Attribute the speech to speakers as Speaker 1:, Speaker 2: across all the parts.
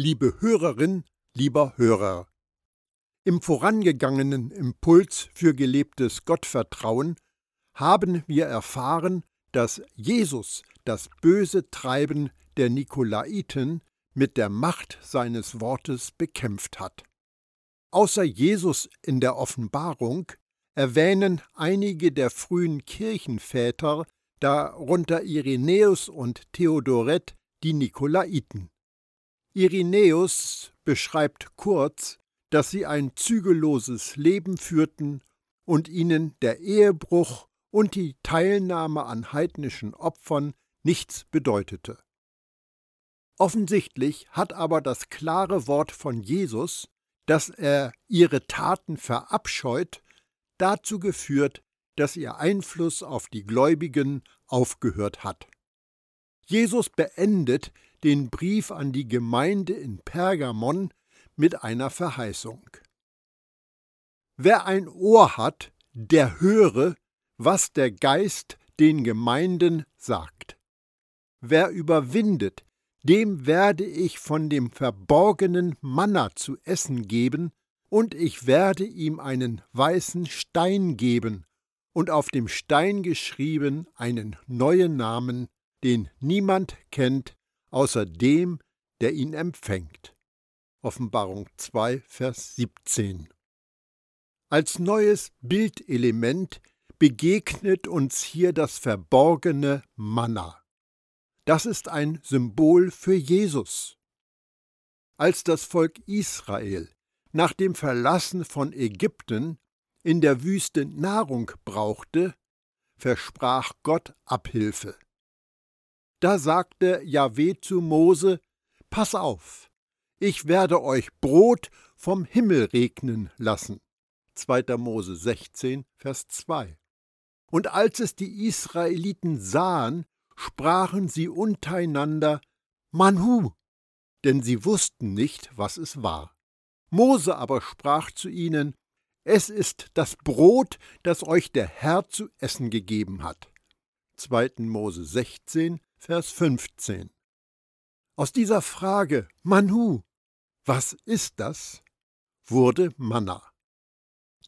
Speaker 1: Liebe Hörerin, lieber Hörer, im vorangegangenen Impuls für gelebtes Gottvertrauen haben wir erfahren, dass Jesus das böse Treiben der Nikolaiten mit der Macht seines Wortes bekämpft hat. Außer Jesus in der Offenbarung erwähnen einige der frühen Kirchenväter, darunter Irenäus und Theodoret, die Nikolaiten. Irenäus beschreibt kurz, dass sie ein zügelloses Leben führten und ihnen der Ehebruch und die Teilnahme an heidnischen Opfern nichts bedeutete. Offensichtlich hat aber das klare Wort von Jesus, dass er ihre Taten verabscheut, dazu geführt, dass ihr Einfluss auf die Gläubigen aufgehört hat. Jesus beendet den Brief an die Gemeinde in Pergamon mit einer Verheißung. Wer ein Ohr hat, der höre, was der Geist den Gemeinden sagt. Wer überwindet, dem werde ich von dem verborgenen Manna zu essen geben, und ich werde ihm einen weißen Stein geben, und auf dem Stein geschrieben einen neuen Namen, den niemand kennt, außer dem, der ihn empfängt. Offenbarung 2, Vers 17. Als neues Bildelement begegnet uns hier das verborgene Manna. Das ist ein Symbol für Jesus. Als das Volk Israel nach dem Verlassen von Ägypten in der Wüste Nahrung brauchte, versprach Gott Abhilfe. Da sagte Jahweh zu Mose: Pass auf, ich werde euch Brot vom Himmel regnen lassen. 2. Mose 16, Vers 2. Und als es die Israeliten sahen, sprachen sie untereinander Manhu, denn sie wussten nicht, was es war. Mose aber sprach zu ihnen, Es ist das Brot, das euch der Herr zu essen gegeben hat. 2. Mose 16, Vers 15. Aus dieser Frage Manhu, was ist das, wurde Manna.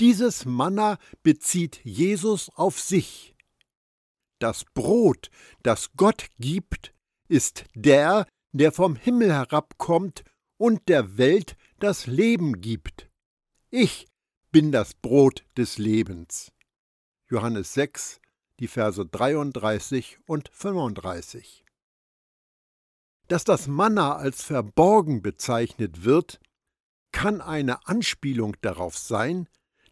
Speaker 1: Dieses Manna bezieht Jesus auf sich. Das Brot, das Gott gibt, ist der, der vom Himmel herabkommt und der Welt das Leben gibt. Ich bin das Brot des Lebens. Johannes 6, die Verse 33 und 35. Dass das Manna als verborgen bezeichnet wird, kann eine Anspielung darauf sein,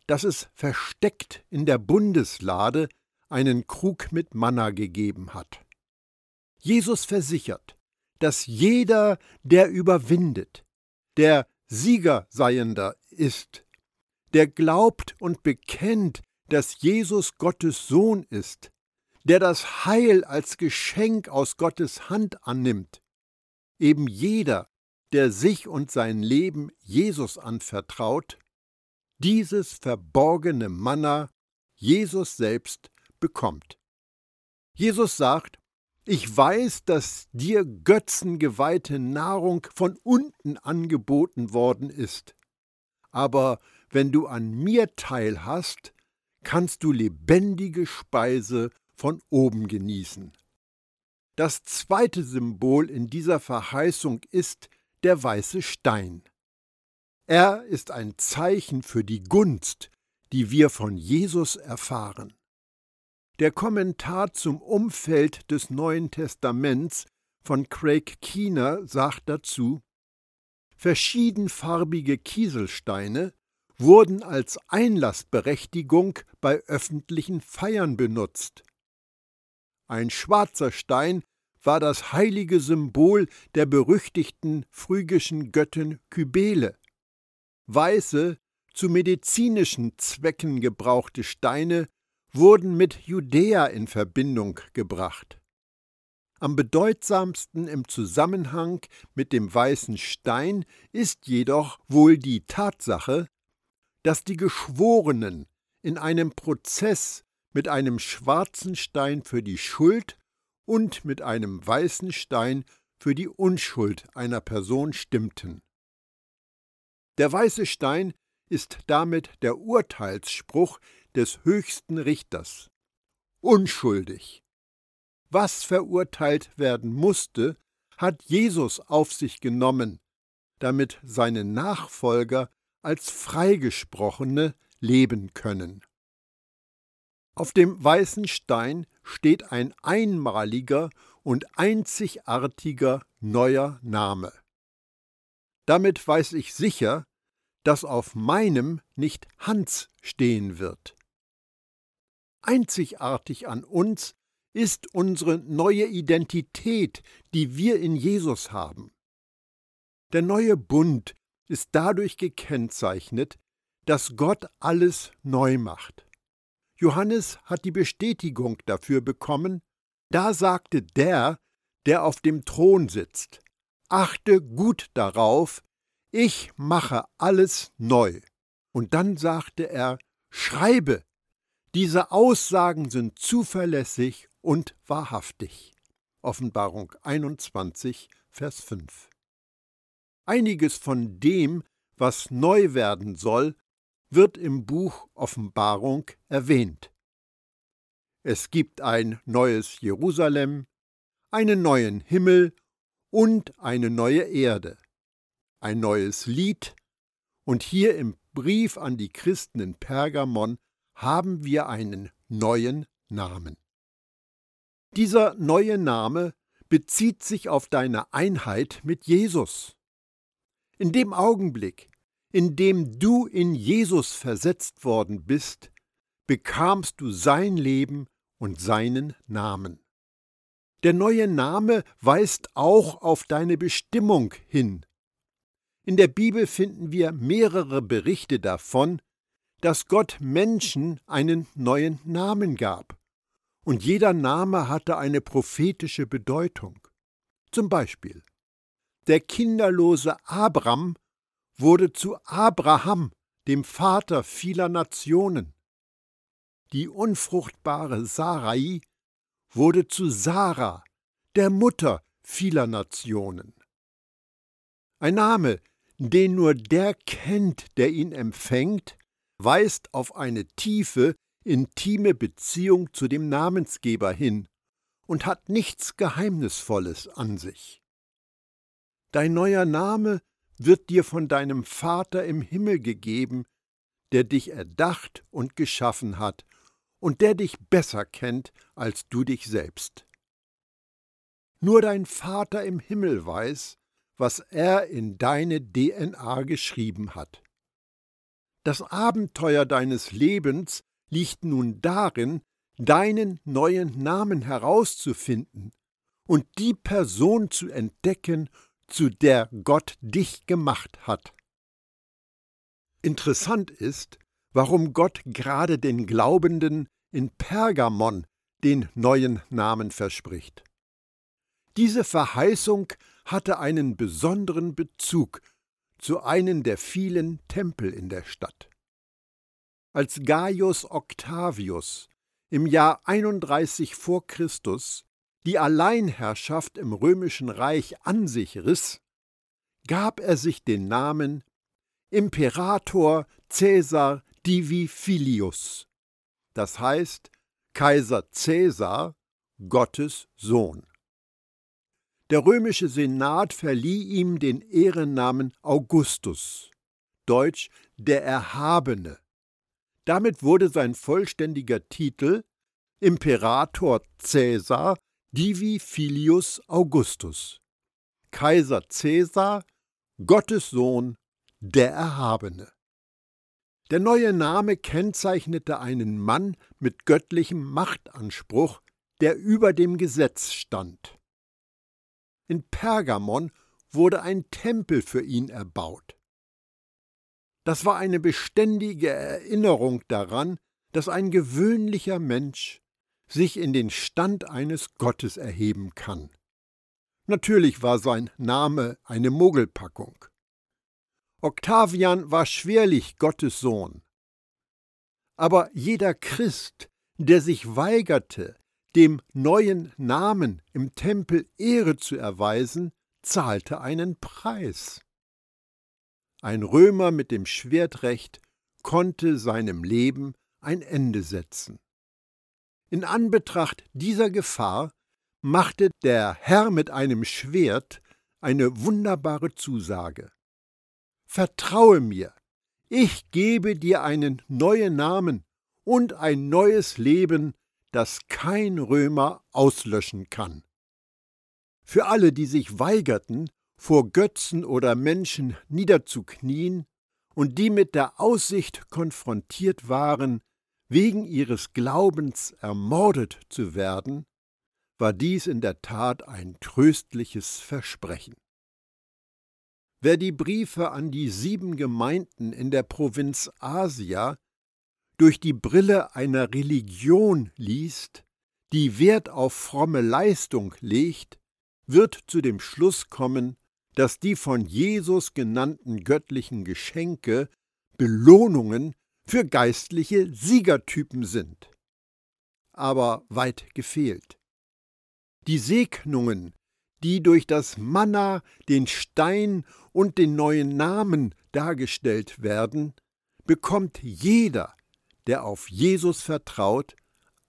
Speaker 1: dass es versteckt in der Bundeslade einen Krug mit Manna gegeben hat. Jesus versichert, dass jeder, der überwindet, der Siegerseiender ist, der glaubt und bekennt, dass Jesus Gottes Sohn ist, der das Heil als Geschenk aus Gottes Hand annimmt, eben jeder, der sich und sein Leben Jesus anvertraut, dieses verborgene Manna Jesus selbst bekommt. Jesus sagt, ich weiß, dass dir götzengeweihte Nahrung von unten angeboten worden ist. Aber wenn du an mir teilhast, kannst du lebendige Speise von oben genießen. Das zweite Symbol in dieser Verheißung ist der weiße Stein. Er ist ein Zeichen für die Gunst, die wir von Jesus erfahren. Der Kommentar zum Umfeld des Neuen Testaments von Craig Keener sagt dazu, verschiedenfarbige Kieselsteine wurden als Einlassberechtigung bei öffentlichen Feiern benutzt. Ein schwarzer Stein war das heilige Symbol der berüchtigten phrygischen Göttin Kybele. Weiße, zu medizinischen Zwecken gebrauchte Steine wurden mit Judäa in Verbindung gebracht. Am bedeutsamsten im Zusammenhang mit dem weißen Stein ist jedoch wohl die Tatsache, dass die Geschworenen in einem Prozess mit einem schwarzen Stein für die Schuld und mit einem weißen Stein für die Unschuld einer Person stimmten. Der weiße Stein ist damit der Urteilsspruch des höchsten Richters. Unschuldig. Was verurteilt werden musste, hat Jesus auf sich genommen, damit seine Nachfolger als Freigesprochene leben können. Auf dem weißen Stein steht ein einmaliger und einzigartiger neuer Name. Damit weiß ich sicher, dass auf meinem nicht Hans stehen wird. Einzigartig an uns ist unsere neue Identität, die wir in Jesus haben. Der neue Bund ist dadurch gekennzeichnet, dass Gott alles neu macht. Johannes hat die Bestätigung dafür bekommen, da sagte der, der auf dem Thron sitzt, achte gut darauf, ich mache alles neu. Und dann sagte er, schreibe, diese Aussagen sind zuverlässig und wahrhaftig. Offenbarung 21, Vers 5. Einiges von dem, was neu werden soll, wird im Buch Offenbarung erwähnt. Es gibt ein neues Jerusalem, einen neuen Himmel und eine neue Erde, ein neues Lied, und hier im Brief an die Christen in Pergamon haben wir einen neuen Namen. Dieser neue Name bezieht sich auf deine Einheit mit Jesus. In dem Augenblick, in dem du in Jesus versetzt worden bist, bekamst du sein Leben und seinen Namen. Der neue Name weist auch auf deine Bestimmung hin. In der Bibel finden wir mehrere Berichte davon, dass Gott Menschen einen neuen Namen gab. Und jeder Name hatte eine prophetische Bedeutung. Zum Beispiel, der kinderlose Abram wurde zu Abraham, dem Vater vieler Nationen. Die unfruchtbare Sarai wurde zu Sarah, der Mutter vieler Nationen. Ein Name, den nur der kennt, der ihn empfängt, weist auf eine tiefe, intime Beziehung zu dem Namensgeber hin und hat nichts Geheimnisvolles an sich. Dein neuer Name wird dir von deinem Vater im Himmel gegeben, der dich erdacht und geschaffen hat und der dich besser kennt als du dich selbst. Nur dein Vater im Himmel weiß, was er in deine DNA geschrieben hat. Das Abenteuer deines Lebens liegt nun darin, deinen neuen Namen herauszufinden und die Person zu entdecken zu der Gott dich gemacht hat. Interessant ist, warum Gott gerade den Glaubenden in Pergamon den neuen Namen verspricht. Diese Verheißung hatte einen besonderen Bezug zu einem der vielen Tempel in der Stadt. Als Gaius Octavius im Jahr 31 vor Christus die Alleinherrschaft im römischen Reich an sich riss, gab er sich den Namen Imperator Caesar Divi Filius, das heißt Kaiser Caesar, Gottes Sohn. Der römische Senat verlieh ihm den Ehrennamen Augustus, deutsch der Erhabene. Damit wurde sein vollständiger Titel Imperator Caesar Divi Filius Augustus. Kaiser Caesar, Gottes Sohn, der Erhabene. Der neue Name kennzeichnete einen Mann mit göttlichem Machtanspruch, der über dem Gesetz stand. In Pergamon wurde ein Tempel für ihn erbaut. Das war eine beständige Erinnerung daran, dass ein gewöhnlicher Mensch sich in den Stand eines Gottes erheben kann. Natürlich war sein Name eine Mogelpackung. Octavian war schwerlich Gottes Sohn. Aber jeder Christ, der sich weigerte, dem neuen Namen im Tempel Ehre zu erweisen, zahlte einen Preis. Ein Römer mit dem Schwertrecht konnte seinem Leben ein Ende setzen. In Anbetracht dieser Gefahr machte der Herr mit einem Schwert eine wunderbare Zusage. Vertraue mir, ich gebe dir einen neuen Namen und ein neues Leben, das kein Römer auslöschen kann. Für alle, die sich weigerten, vor Götzen oder Menschen niederzuknien und die mit der Aussicht konfrontiert waren, wegen ihres Glaubens ermordet zu werden, war dies in der Tat ein tröstliches Versprechen. Wer die Briefe an die sieben Gemeinden in der Provinz Asia durch die Brille einer Religion liest, die Wert auf fromme Leistung legt, wird zu dem Schluss kommen, dass die von Jesus genannten göttlichen Geschenke Belohnungen für geistliche Siegertypen sind. Aber weit gefehlt. Die Segnungen, die durch das Manna, den Stein und den neuen Namen dargestellt werden, bekommt jeder, der auf Jesus vertraut,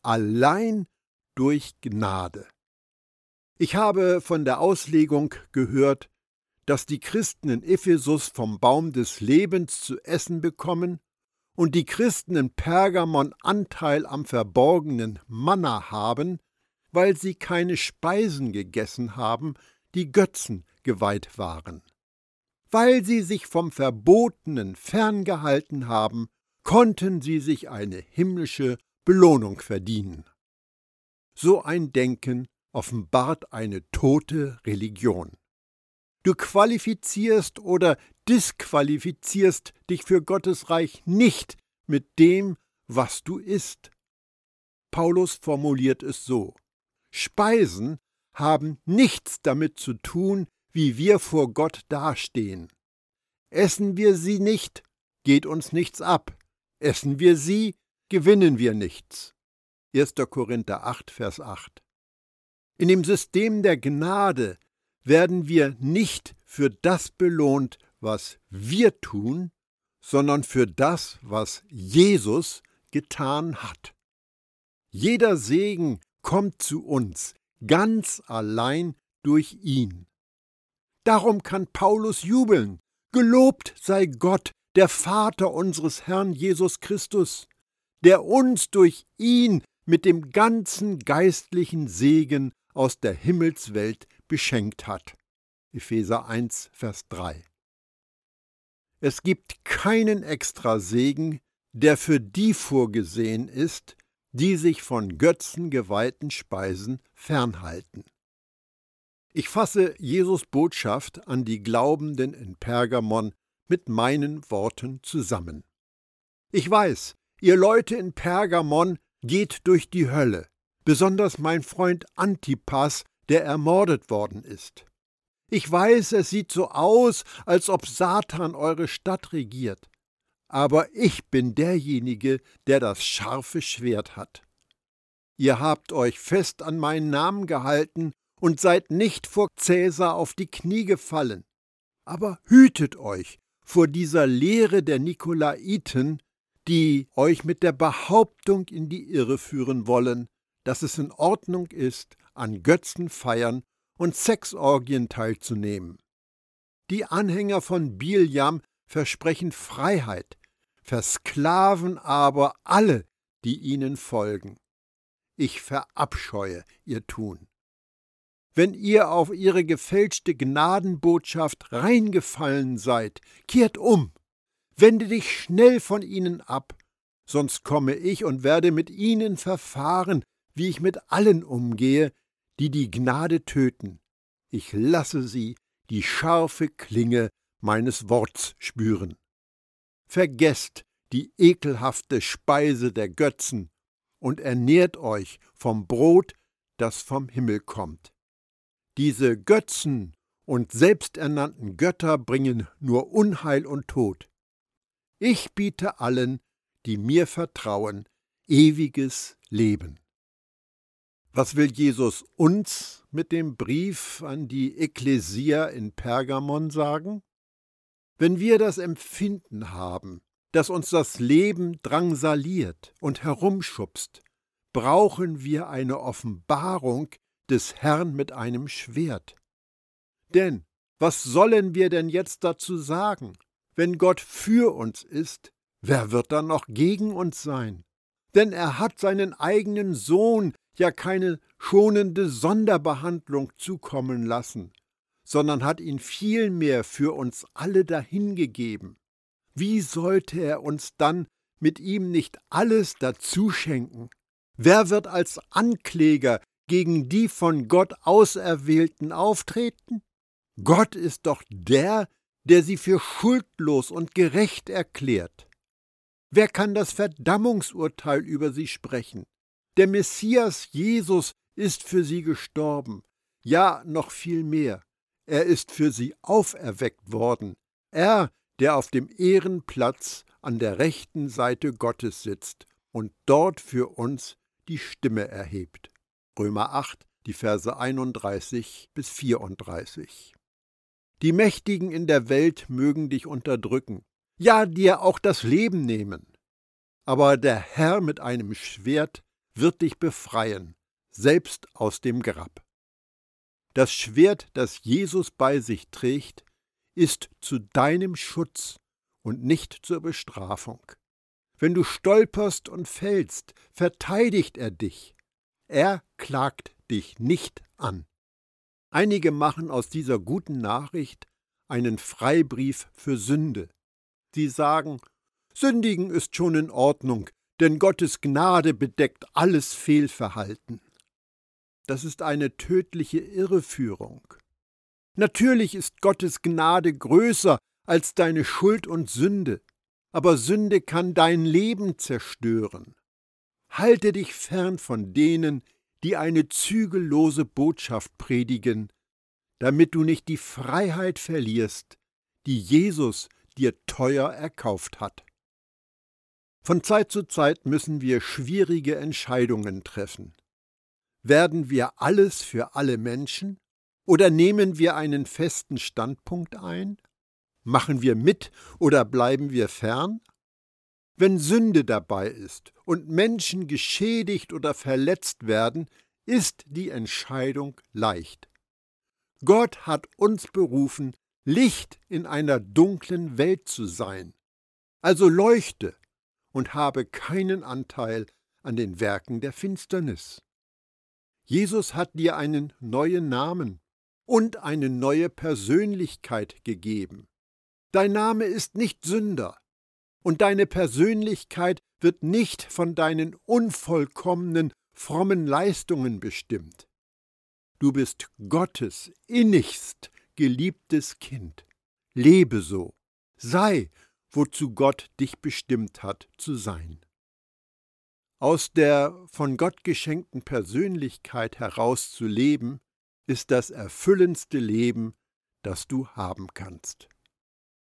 Speaker 1: allein durch Gnade. Ich habe von der Auslegung gehört, dass die Christen in Ephesus vom Baum des Lebens zu essen bekommen und die Christen in Pergamon Anteil am verborgenen Manna haben, weil sie keine Speisen gegessen haben, die Götzen geweiht waren. Weil sie sich vom Verbotenen ferngehalten haben, konnten sie sich eine himmlische Belohnung verdienen. So ein Denken offenbart eine tote Religion. Du qualifizierst oder disqualifizierst dich für Gottes Reich nicht mit dem, was du isst. Paulus formuliert es so Speisen haben nichts damit zu tun, wie wir vor Gott dastehen. Essen wir sie nicht, geht uns nichts ab. Essen wir sie, gewinnen wir nichts. 1. Korinther 8, Vers 8. In dem System der Gnade werden wir nicht für das belohnt, was wir tun, sondern für das, was Jesus getan hat. Jeder Segen kommt zu uns ganz allein durch ihn. Darum kann Paulus jubeln. Gelobt sei Gott, der Vater unseres Herrn Jesus Christus, der uns durch ihn mit dem ganzen geistlichen Segen aus der Himmelswelt beschenkt hat. Epheser 1, Vers 3. Es gibt keinen Extrasegen, der für die vorgesehen ist, die sich von Götzen geweihten Speisen fernhalten. Ich fasse Jesus Botschaft an die Glaubenden in Pergamon mit meinen Worten zusammen. Ich weiß, ihr Leute in Pergamon geht durch die Hölle, besonders mein Freund Antipas, der ermordet worden ist. Ich weiß, es sieht so aus, als ob Satan eure Stadt regiert. Aber ich bin derjenige, der das scharfe Schwert hat. Ihr habt euch fest an meinen Namen gehalten und seid nicht vor Cäsar auf die Knie gefallen. Aber hütet euch vor dieser Lehre der Nikolaiten, die euch mit der Behauptung in die Irre führen wollen, dass es in Ordnung ist, an Götzenfeiern und Sexorgien teilzunehmen. Die Anhänger von Biljam versprechen Freiheit, versklaven aber alle, die ihnen folgen. Ich verabscheue ihr Tun. Wenn ihr auf ihre gefälschte Gnadenbotschaft reingefallen seid, kehrt um, wende dich schnell von ihnen ab, sonst komme ich und werde mit ihnen verfahren, wie ich mit allen umgehe, die die Gnade töten. Ich lasse sie die scharfe Klinge meines Worts spüren. Vergesst die ekelhafte Speise der Götzen und ernährt euch vom Brot, das vom Himmel kommt. Diese Götzen und selbsternannten Götter bringen nur Unheil und Tod. Ich biete allen, die mir vertrauen, ewiges Leben. Was will Jesus uns mit dem Brief an die Ekklesia in Pergamon sagen? Wenn wir das Empfinden haben, dass uns das Leben drangsaliert und herumschubst, brauchen wir eine Offenbarung des Herrn mit einem Schwert. Denn was sollen wir denn jetzt dazu sagen? Wenn Gott für uns ist, wer wird dann noch gegen uns sein? Denn er hat seinen eigenen Sohn ja keine schonende Sonderbehandlung zukommen lassen, sondern hat ihn vielmehr für uns alle dahingegeben. Wie sollte er uns dann mit ihm nicht alles dazu schenken? Wer wird als Ankläger gegen die von Gott Auserwählten auftreten? Gott ist doch der, der sie für schuldlos und gerecht erklärt. Wer kann das Verdammungsurteil über sie sprechen? Der Messias Jesus ist für sie gestorben, ja noch viel mehr, er ist für sie auferweckt worden, er, der auf dem Ehrenplatz an der rechten Seite Gottes sitzt und dort für uns die Stimme erhebt. Römer 8, die Verse 31 bis 34. Die Mächtigen in der Welt mögen dich unterdrücken, ja dir auch das Leben nehmen. Aber der Herr mit einem Schwert wird dich befreien, selbst aus dem Grab. Das Schwert, das Jesus bei sich trägt, ist zu deinem Schutz und nicht zur Bestrafung. Wenn du stolperst und fällst, verteidigt er dich. Er klagt dich nicht an. Einige machen aus dieser guten Nachricht einen Freibrief für Sünde. Sie sagen, Sündigen ist schon in Ordnung, denn Gottes Gnade bedeckt alles Fehlverhalten. Das ist eine tödliche Irreführung. Natürlich ist Gottes Gnade größer als deine Schuld und Sünde, aber Sünde kann dein Leben zerstören. Halte dich fern von denen, die eine zügellose Botschaft predigen, damit du nicht die Freiheit verlierst, die Jesus dir teuer erkauft hat. Von Zeit zu Zeit müssen wir schwierige Entscheidungen treffen. Werden wir alles für alle Menschen oder nehmen wir einen festen Standpunkt ein? Machen wir mit oder bleiben wir fern? Wenn Sünde dabei ist und Menschen geschädigt oder verletzt werden, ist die Entscheidung leicht. Gott hat uns berufen, Licht in einer dunklen Welt zu sein. Also leuchte und habe keinen Anteil an den Werken der Finsternis. Jesus hat dir einen neuen Namen und eine neue Persönlichkeit gegeben. Dein Name ist nicht Sünder, und deine Persönlichkeit wird nicht von deinen unvollkommenen, frommen Leistungen bestimmt. Du bist Gottes innigst geliebtes Kind. Lebe so, sei wozu Gott dich bestimmt hat zu sein. Aus der von Gott geschenkten Persönlichkeit heraus zu leben, ist das erfüllendste Leben, das du haben kannst.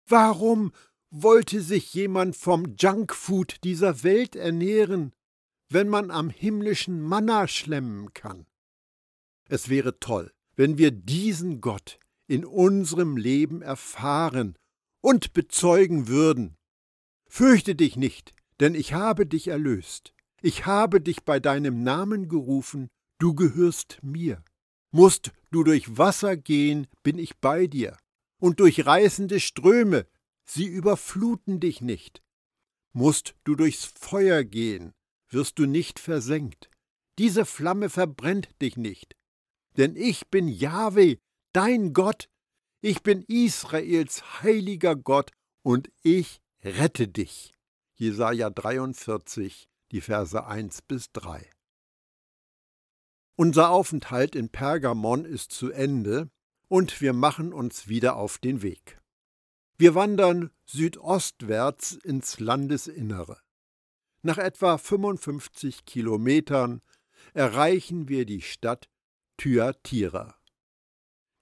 Speaker 1: Warum wollte sich jemand vom Junkfood dieser Welt ernähren, wenn man am himmlischen Manna schlemmen kann? Es wäre toll, wenn wir diesen Gott in unserem Leben erfahren und bezeugen würden. Fürchte dich nicht, denn ich habe dich erlöst. Ich habe dich bei deinem Namen gerufen, du gehörst mir. Musst du durch Wasser gehen, bin ich bei dir, und durch reißende Ströme, sie überfluten dich nicht. Musst du durchs Feuer gehen, wirst du nicht versenkt. Diese Flamme verbrennt dich nicht. Denn ich bin Jahwe, dein Gott, ich bin Israels heiliger Gott und ich rette dich. Jesaja 43, die Verse 1 bis 3. Unser Aufenthalt in Pergamon ist zu Ende und wir machen uns wieder auf den Weg. Wir wandern südostwärts ins Landesinnere. Nach etwa 55 Kilometern erreichen wir die Stadt Thyatira.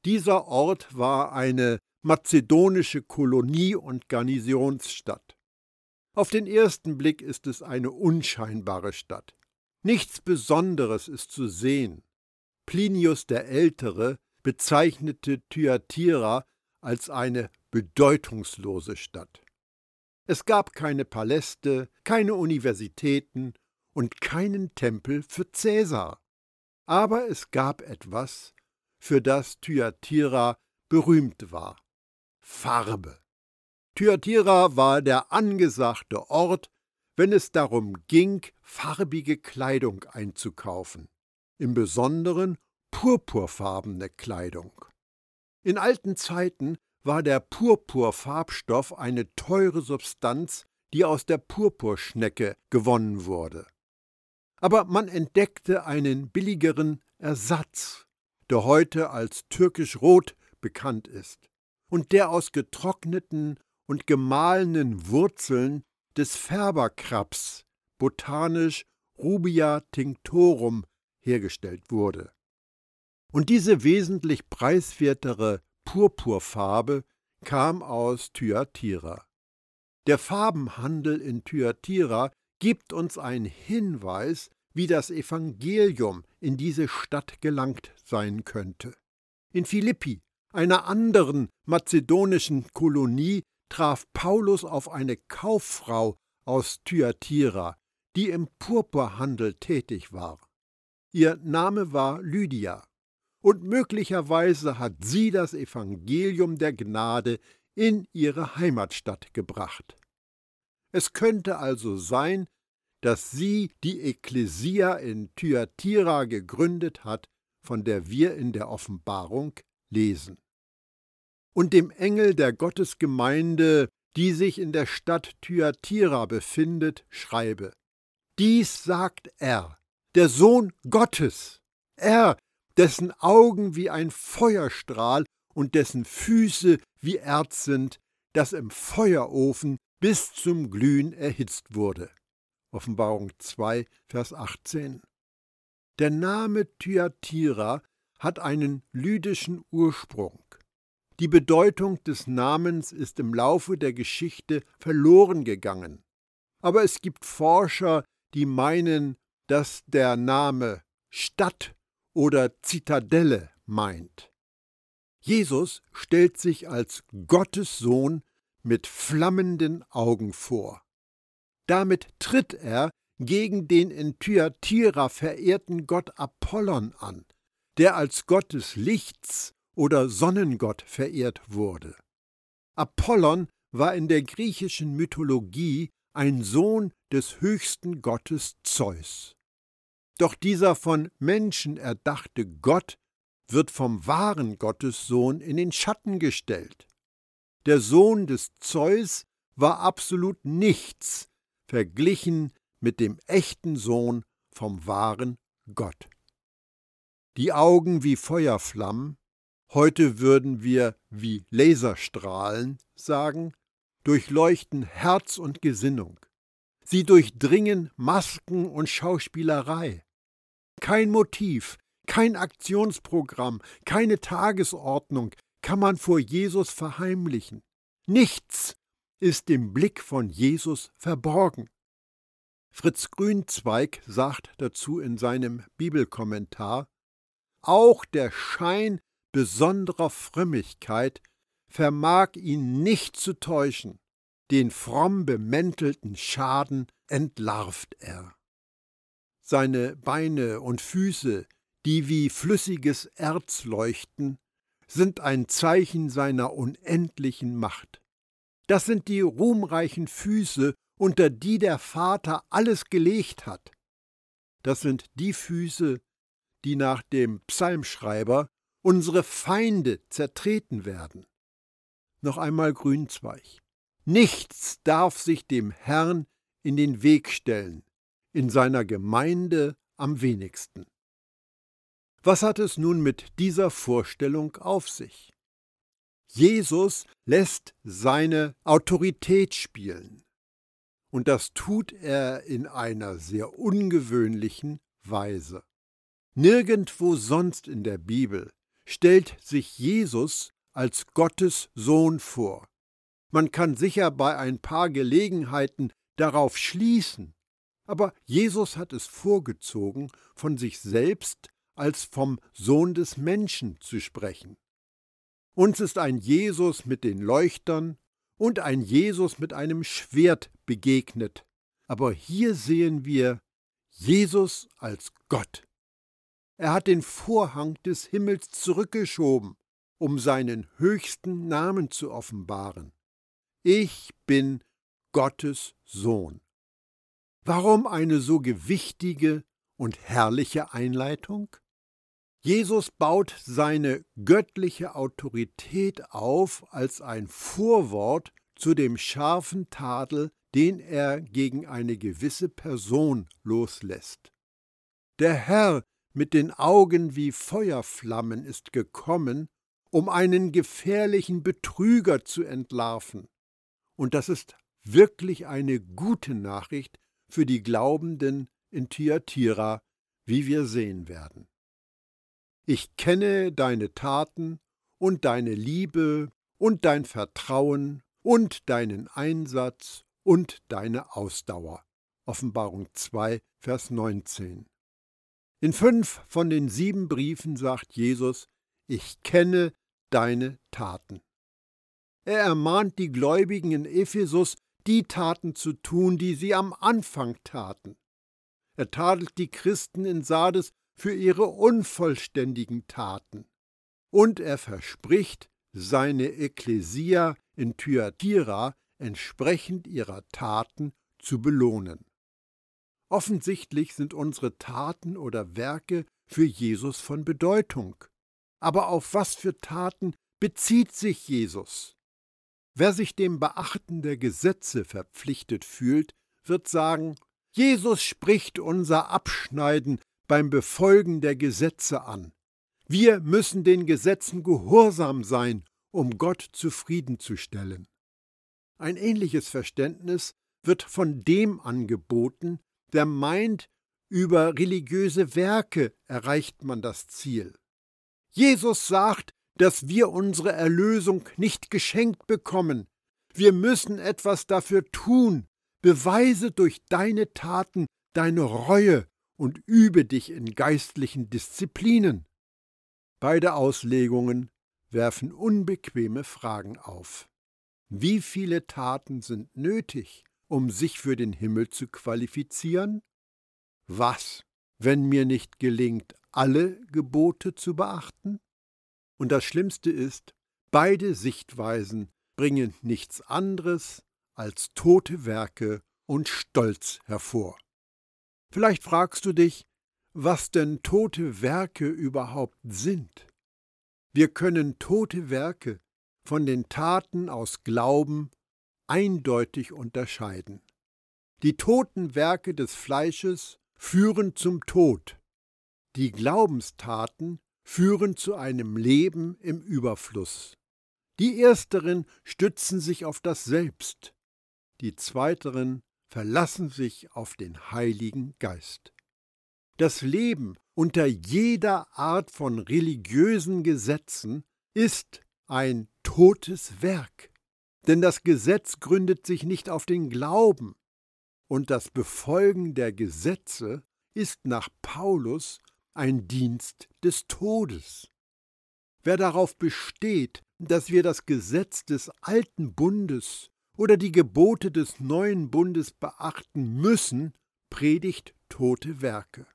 Speaker 1: Dieser Ort war eine mazedonische Kolonie und Garnisonsstadt. Auf den ersten Blick ist es eine unscheinbare Stadt. Nichts Besonderes ist zu sehen. Plinius der Ältere bezeichnete Thyatira als eine bedeutungslose Stadt. Es gab keine Paläste, keine Universitäten und keinen Tempel für Cäsar. Aber es gab etwas, für das Thyatira berühmt war. Farbe. Thyatira war der angesagte Ort, wenn es darum ging, farbige Kleidung einzukaufen, im Besonderen purpurfarbene Kleidung. In alten Zeiten war der Purpurfarbstoff eine teure Substanz, die aus der Purpurschnecke gewonnen wurde. Aber man entdeckte einen billigeren Ersatz, der heute als türkisch rot bekannt ist und der aus getrockneten und gemahlenen Wurzeln des Färberkrabs, botanisch Rubia tinctorum, hergestellt wurde. Und diese wesentlich preiswertere Purpurfarbe kam aus Thyatira. Der Farbenhandel in Thyatira gibt uns einen Hinweis, wie das Evangelium in diese Stadt gelangt sein könnte. In Philippi, einer anderen mazedonischen Kolonie, traf Paulus auf eine Kauffrau aus Thyatira, die im Purpurhandel tätig war. Ihr Name war Lydia, und möglicherweise hat sie das Evangelium der Gnade in ihre Heimatstadt gebracht. Es könnte also sein, dass sie die Ekklesia in Thyatira gegründet hat, von der wir in der Offenbarung lesen. Und dem Engel der Gottesgemeinde, die sich in der Stadt Thyatira befindet, schreibe: Dies sagt er, der Sohn Gottes, er, dessen Augen wie ein Feuerstrahl und dessen Füße wie Erz sind, das im Feuerofen bis zum Glühen erhitzt wurde. Offenbarung 2, Vers 18. Der Name Thyatira hat einen lydischen Ursprung. Die Bedeutung des Namens ist im Laufe der Geschichte verloren gegangen. Aber es gibt Forscher, die meinen, dass der Name Stadt oder Zitadelle meint. Jesus stellt sich als Gottes Sohn mit flammenden Augen vor. Damit tritt er gegen den in Thyatira verehrten Gott Apollon an, der als Gott des Lichts oder Sonnengott verehrt wurde. Apollon war in der griechischen Mythologie ein Sohn des höchsten Gottes Zeus. Doch dieser von Menschen erdachte Gott wird vom wahren Gottessohn in den Schatten gestellt. Der Sohn des Zeus war absolut nichts verglichen mit dem echten Sohn vom wahren Gott. Die Augen wie Feuerflammen, heute würden wir wie Laserstrahlen sagen, durchleuchten Herz und Gesinnung. Sie durchdringen Masken und Schauspielerei. Kein Motiv, kein Aktionsprogramm, keine Tagesordnung kann man vor Jesus verheimlichen. Nichts ist dem Blick von Jesus verborgen. Fritz Grünzweig sagt dazu in seinem Bibelkommentar Auch der Schein besonderer Frömmigkeit vermag ihn nicht zu täuschen, den fromm bemäntelten Schaden entlarvt er. Seine Beine und Füße, die wie flüssiges Erz leuchten, sind ein Zeichen seiner unendlichen Macht. Das sind die ruhmreichen Füße, unter die der Vater alles gelegt hat. Das sind die Füße, die nach dem Psalmschreiber unsere Feinde zertreten werden. Noch einmal Grünzweig. Nichts darf sich dem Herrn in den Weg stellen, in seiner Gemeinde am wenigsten. Was hat es nun mit dieser Vorstellung auf sich? Jesus lässt seine Autorität spielen. Und das tut er in einer sehr ungewöhnlichen Weise. Nirgendwo sonst in der Bibel stellt sich Jesus als Gottes Sohn vor. Man kann sicher bei ein paar Gelegenheiten darauf schließen, Aber Jesus hat es vorgezogen, von sich selbst als vom Sohn des Menschen zu sprechen. Uns ist ein Jesus mit den Leuchtern und ein Jesus mit einem Schwert begegnet. Aber hier sehen wir Jesus als Gott. Er hat den Vorhang des Himmels zurückgeschoben, um seinen höchsten Namen zu offenbaren. Ich bin Gottes Sohn. Warum eine so gewichtige und herrliche Einleitung? Jesus baut seine göttliche Autorität auf als ein Vorwort zu dem scharfen Tadel, den er gegen eine gewisse Person loslässt. Der Herr mit den Augen wie Feuerflammen ist gekommen, um einen gefährlichen Betrüger zu entlarven. Und das ist wirklich eine gute Nachricht für die Glaubenden in Thyatira, wie wir sehen werden. Ich kenne deine Taten und deine Liebe und dein Vertrauen und deinen Einsatz und deine Ausdauer. Offenbarung 2, Vers 19. In fünf von den sieben Briefen sagt Jesus, ich kenne deine Taten. Er ermahnt die Gläubigen in Ephesus, die Taten zu tun, die sie am Anfang taten. Er tadelt die Christen in Sardes für ihre unvollständigen Taten. Und er verspricht, seine Ekklesia in Thyatira entsprechend ihrer Taten zu belohnen. Offensichtlich sind unsere Taten oder Werke für Jesus von Bedeutung. Aber auf was für Taten bezieht sich Jesus? Wer sich dem Beachten der Gesetze verpflichtet fühlt, wird sagen, Jesus spricht unser Abschneiden beim Befolgen der Gesetze an. Wir müssen den Gesetzen gehorsam sein, um Gott zufriedenzustellen. Ein ähnliches Verständnis wird von dem angeboten, der meint, über religiöse Werke erreicht man das Ziel. Jesus sagt, dass wir unsere Erlösung nicht geschenkt bekommen. Wir müssen etwas dafür tun. Beweise durch deine Taten deine Reue und übe dich in geistlichen Disziplinen. Beide Auslegungen werfen unbequeme Fragen auf. Wie viele Taten sind nötig, um sich für den Himmel zu qualifizieren? Was, wenn mir nicht gelingt, alle Gebote zu beachten? Und das Schlimmste ist, beide Sichtweisen bringen nichts anderes als tote Werke und Stolz hervor. Vielleicht fragst du dich, was denn tote Werke überhaupt sind. Wir können tote Werke von den Taten aus Glauben eindeutig unterscheiden. Die toten Werke des Fleisches führen zum Tod, die Glaubenstaten führen zu einem Leben im Überfluss. Die ersteren stützen sich auf das Selbst, die zweiteren verlassen sich auf den Heiligen Geist. Das Leben unter jeder Art von religiösen Gesetzen ist ein totes Werk, denn das Gesetz gründet sich nicht auf den Glauben, und das Befolgen der Gesetze ist nach Paulus ein Dienst des Todes. Wer darauf besteht, dass wir das Gesetz des alten Bundes oder die Gebote des neuen Bundes beachten müssen, predigt tote Werke.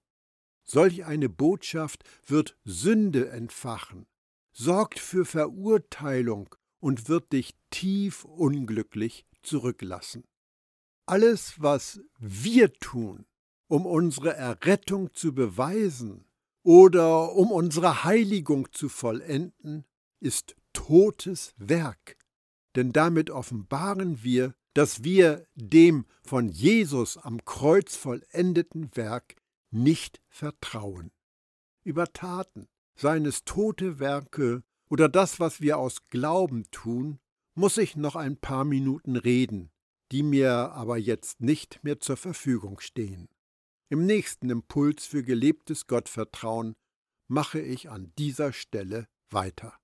Speaker 1: Solch eine Botschaft wird Sünde entfachen, sorgt für Verurteilung und wird dich tief unglücklich zurücklassen. Alles, was wir tun, um unsere Errettung zu beweisen oder um unsere Heiligung zu vollenden, ist totes Werk. Denn damit offenbaren wir, dass wir dem von Jesus am Kreuz vollendeten Werk nicht vertrauen. Über Taten, seines tote Werke oder das, was wir aus Glauben tun, muss ich noch ein paar Minuten reden, die mir aber jetzt nicht mehr zur Verfügung stehen. Im nächsten Impuls für gelebtes Gottvertrauen mache ich an dieser Stelle weiter.